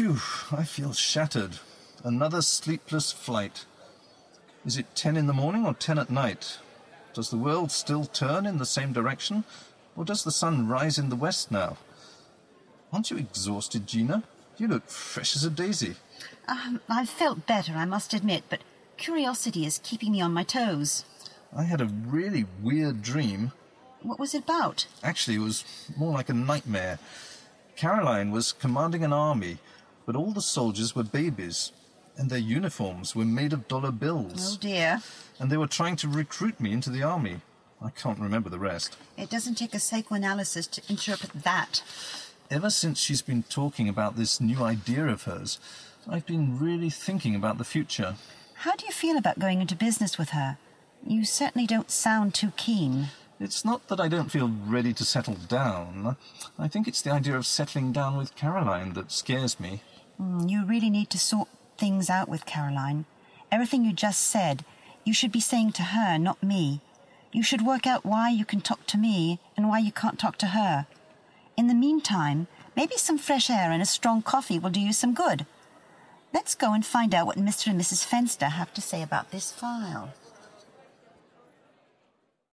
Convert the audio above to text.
Phew, I feel shattered. Another sleepless flight. Is it ten in the morning or ten at night? Does the world still turn in the same direction? Or does the sun rise in the west now? Aren't you exhausted, Gina? You look fresh as a daisy. Um, I've felt better, I must admit, but curiosity is keeping me on my toes. I had a really weird dream. What was it about? Actually, it was more like a nightmare. Caroline was commanding an army, but all the soldiers were babies, and their uniforms were made of dollar bills. Oh dear. And they were trying to recruit me into the army. I can't remember the rest. It doesn't take a psychoanalysis to interpret that. Ever since she's been talking about this new idea of hers, I've been really thinking about the future. How do you feel about going into business with her? You certainly don't sound too keen. It's not that I don't feel ready to settle down. I think it's the idea of settling down with Caroline that scares me. Mm, you really need to sort things out with Caroline. Everything you just said, you should be saying to her, not me. You should work out why you can talk to me and why you can't talk to her. In the meantime, maybe some fresh air and a strong coffee will do you some good. Let's go and find out what Mr. and Mrs. Fenster have to say about this file.